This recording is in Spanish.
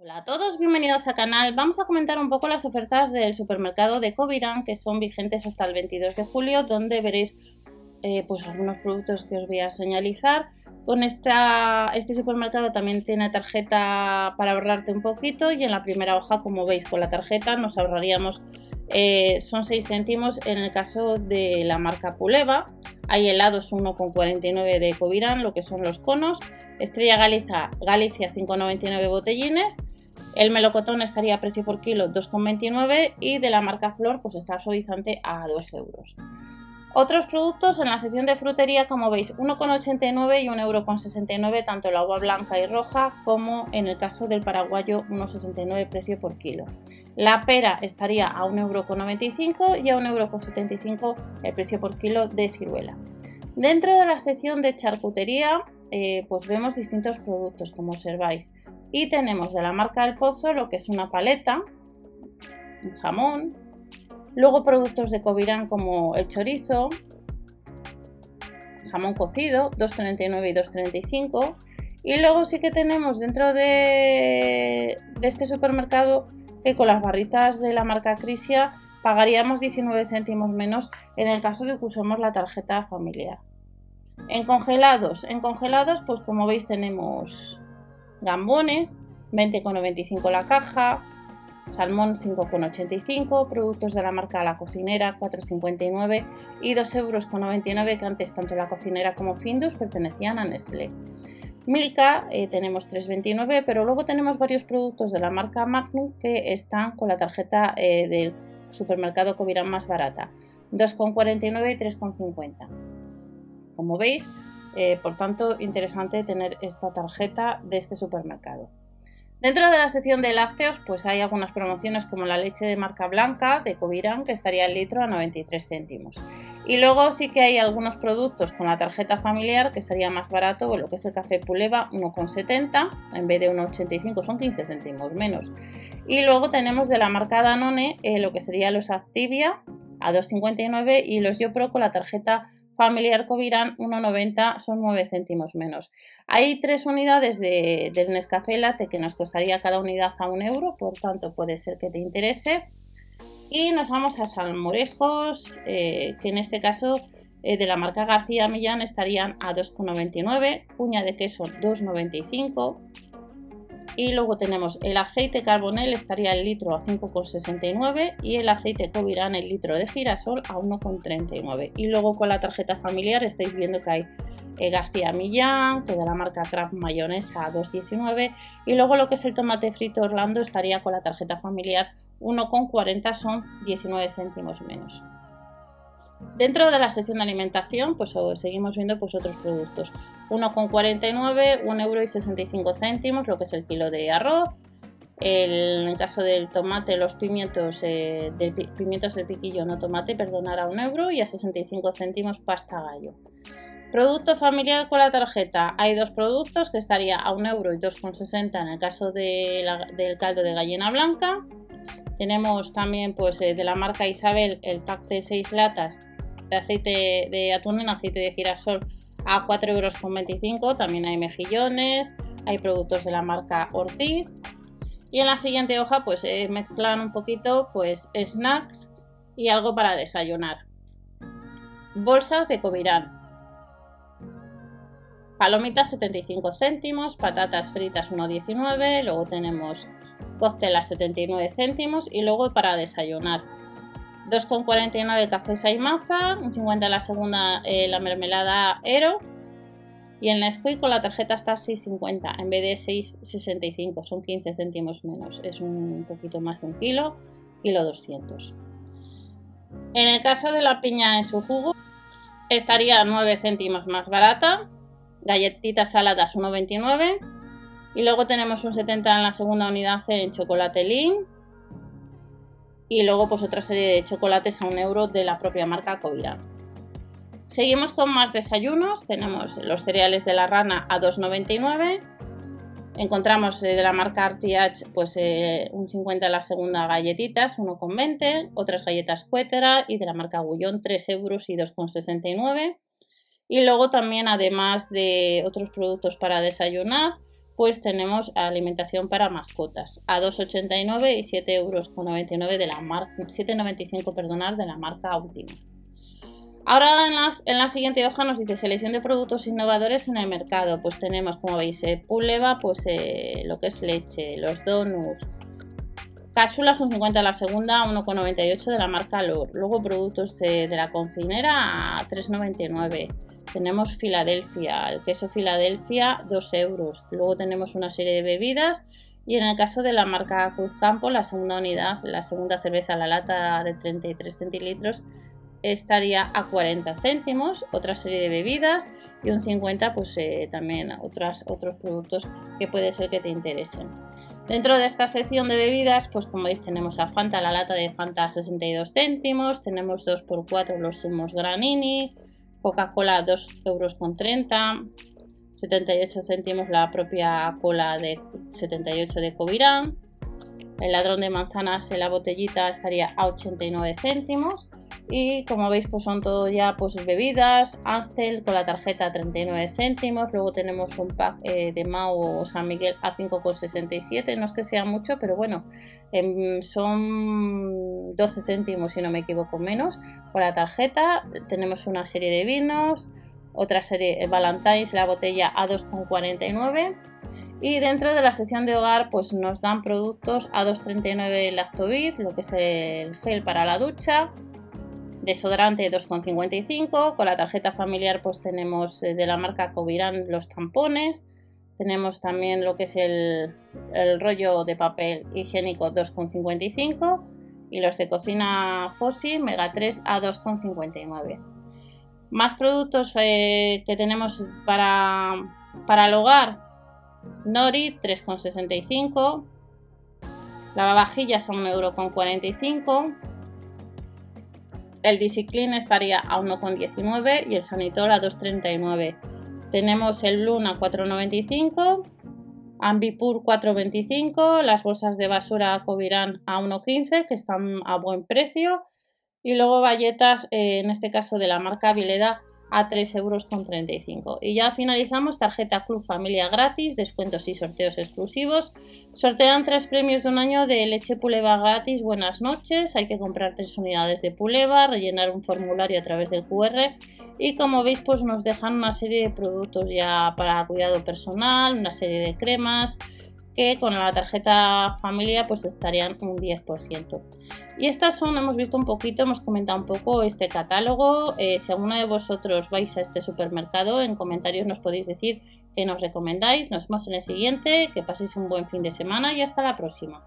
Hola a todos, bienvenidos al canal. Vamos a comentar un poco las ofertas del supermercado de Coviran que son vigentes hasta el 22 de julio, donde veréis eh, pues algunos productos que os voy a señalizar. Con esta, este supermercado también tiene tarjeta para ahorrarte un poquito y en la primera hoja, como veis, con la tarjeta nos ahorraríamos, eh, son 6 céntimos en el caso de la marca Puleva. Hay helados 1,49 de Coviran, lo que son los conos. Estrella Galicia, Galicia 5,99 botellines. El melocotón estaría a precio por kilo 2,29 y de la marca Flor pues está suavizante a 2 euros. Otros productos en la sección de frutería, como veis, 1,89 y 1,69€ tanto la uva blanca y roja como en el caso del paraguayo 1,69 precio por kilo. La pera estaría a 1,95€ y a 1,75€ el precio por kilo de ciruela. Dentro de la sección de charcutería, eh, pues vemos distintos productos, como observáis. Y tenemos de la marca El Pozo lo que es una paleta, un jamón, Luego productos de Covirán como el chorizo, jamón cocido, 2,39 y 2,35. Y luego sí que tenemos dentro de, este supermercado que con las barritas de la marca Crisia pagaríamos 19 céntimos menos en el caso de que usemos la tarjeta familiar. En congelados, en congelados pues como veis tenemos gambones, 20,95 la caja, salmón 5,85, productos de la marca La Cocinera 4,59 y 2,99 euros que antes tanto La Cocinera como Findus pertenecían a Nestlé. Milka eh, tenemos 3,29 pero luego tenemos varios productos de la marca Magnum que están con la tarjeta eh, del supermercado Covirán más barata 2,49 y 3,50 como veis eh, por tanto interesante tener esta tarjeta de este supermercado Dentro de la sección de lácteos, pues hay algunas promociones como la leche de marca blanca de Covirán, que estaría el litro a 93 céntimos. Y luego sí que hay algunos productos con la tarjeta familiar que sería más barato, lo que es el café Puleva 1,70, en vez de 1,85 son 15 céntimos menos. Y luego tenemos de la marca Danone eh, lo que sería los Activia a 2,59 y los YoPro con la tarjeta familiar Covirán 1,90 son 9 céntimos menos. Hay tres unidades de, del Nescafé Latte que nos costaría cada unidad a un euro, por tanto puede ser que te interese. Y nos vamos a salmorejos, eh, que en este caso eh, de la marca García Millán estarían a 2,99, cuña de queso 2,95 y luego tenemos el aceite carbonel, estaría el litro a 5,69 y el aceite Covirán, el litro de girasol, a 1,39. Y luego con la tarjeta familiar estáis viendo que hay eh, García Millán, que de la marca Kraft Mayonesa a 2,19. Y luego lo que es el tomate frito Orlando estaría con la tarjeta familiar 1,40, son 19 céntimos menos. Dentro de la sección de alimentación, pues seguimos viendo pues, otros productos. 1,49, 1,65 euro y 65 céntimos, lo que es el kilo de arroz. en el caso del tomate, los pimientos, eh, pimientos del piquillo, no tomate, perdonar a 1 euro y a 65 céntimos pasta gallo. Producto familiar con la tarjeta. Hay dos productos que estaría a 1 euro y 2,60 en el caso del caldo de gallina blanca. Tenemos también pues, eh, de la marca Isabel el pack de 6 latas de aceite de atún en aceite de girasol a 4,25 euros. También hay mejillones, hay productos de la marca Ortiz. Y en la siguiente hoja pues eh, mezclan un poquito pues snacks y algo para desayunar. Bolsas de Covirán. Palomitas 75 céntimos, patatas fritas 1,19, luego tenemos cóctel a 79 céntimos y luego para desayunar 2,49 café Saimaza, un 50 la segunda eh, la mermelada Ero y en la Nesquik con la tarjeta está 6,50 en vez de 6,65, son 15 céntimos menos, es un poquito más de un kilo, kilo 200. En el caso de la piña en su jugo estaría 9 céntimos más barata, galletitas saladas 1,29 y luego tenemos un 70 en la segunda unidad en chocolate Lean y luego pues otra serie de chocolates a un euro de la propia marca Covirán. Seguimos con más desayunos, tenemos los cereales de la rana a 2,99, encontramos eh, de la marca RTH pues eh, un 50 la segunda galletitas, 1,20, otras galletas Cuétera y de la marca Gullón 3 euros y 2,69. Y luego también además de otros productos para desayunar, pues tenemos alimentación para mascotas a 2,89 y 7,99 euros de la marca 7,95 perdonar de la marca. Ahora en, la siguiente hoja nos dice selección de productos innovadores en el mercado. Pues tenemos, como veis, eh, Puleva, pues eh, lo que es leche, los donuts, cápsulas un 50 la segunda, 1,98 de la marca Lor. Luego productos de, la cocinera a 3,99. Tenemos Filadelfia, el queso Filadelfia 2 euros. Luego tenemos una serie de bebidas y en el caso de la marca Cruz Campo, la segunda unidad, la segunda cerveza, la lata de 33 centilitros, estaría a 40 céntimos, otra serie de bebidas y un 50 pues eh, también otras, otros productos que puede ser que te interesen. Dentro de esta sección de bebidas, pues como veis tenemos a Fanta, la lata de Fanta a 62 céntimos, tenemos 2x4 los zumos Granini, Coca-Cola 2 euros con 30, 78 céntimos la propia cola de 78 de Covirán, el ladrón de manzanas en la botellita estaría a 89 céntimos y como veis pues son todo ya pues bebidas, Amstel con la tarjeta 39 céntimos, luego tenemos un pack eh, de Mao o San Miguel a 5,67, no es que sea mucho, pero bueno, em, son 12 céntimos si no me equivoco menos. Con la tarjeta, tenemos una serie de vinos, otra serie eh, Valentine's, la botella a 2,49 y dentro de la sección de hogar, pues nos dan productos a 2,39 Lactobid, lo que es el gel para la ducha, desodorante 2,55. Con la tarjeta familiar, pues tenemos eh, de la marca Covirán los tampones. Tenemos también lo que es el, rollo de papel higiénico 2,55 y los de cocina Fossil Mega 3 a 2,59. Más productos eh, que tenemos para, para el hogar Nori 3,65. Lavavajillas a 1,45€. El Discipline estaría a 1,19 y el Sanitol a 2,39. Tenemos el Luna a 4,95. Ambipur 4,25. Las bolsas de basura Covirán a 1,15 que están a buen precio. Y luego galletas, eh, en este caso de la marca Vileda, a 3,35 euros. Y ya finalizamos tarjeta Club Familia gratis, descuentos y sorteos exclusivos. Sortean tres premios de un año de leche Puleva gratis. Buenas noches. Hay que comprar tres unidades de Puleva, rellenar un formulario a través del QR y como veis pues nos dejan una serie de productos ya para cuidado personal, una serie de cremas que con la tarjeta familia pues estarían un 10%. Y estas son, hemos visto un poquito, hemos comentado un poco este catálogo. Eh, si alguno de vosotros vais a este supermercado, en comentarios nos podéis decir qué nos recomendáis. Nos vemos en el siguiente, que paséis un buen fin de semana y hasta la próxima.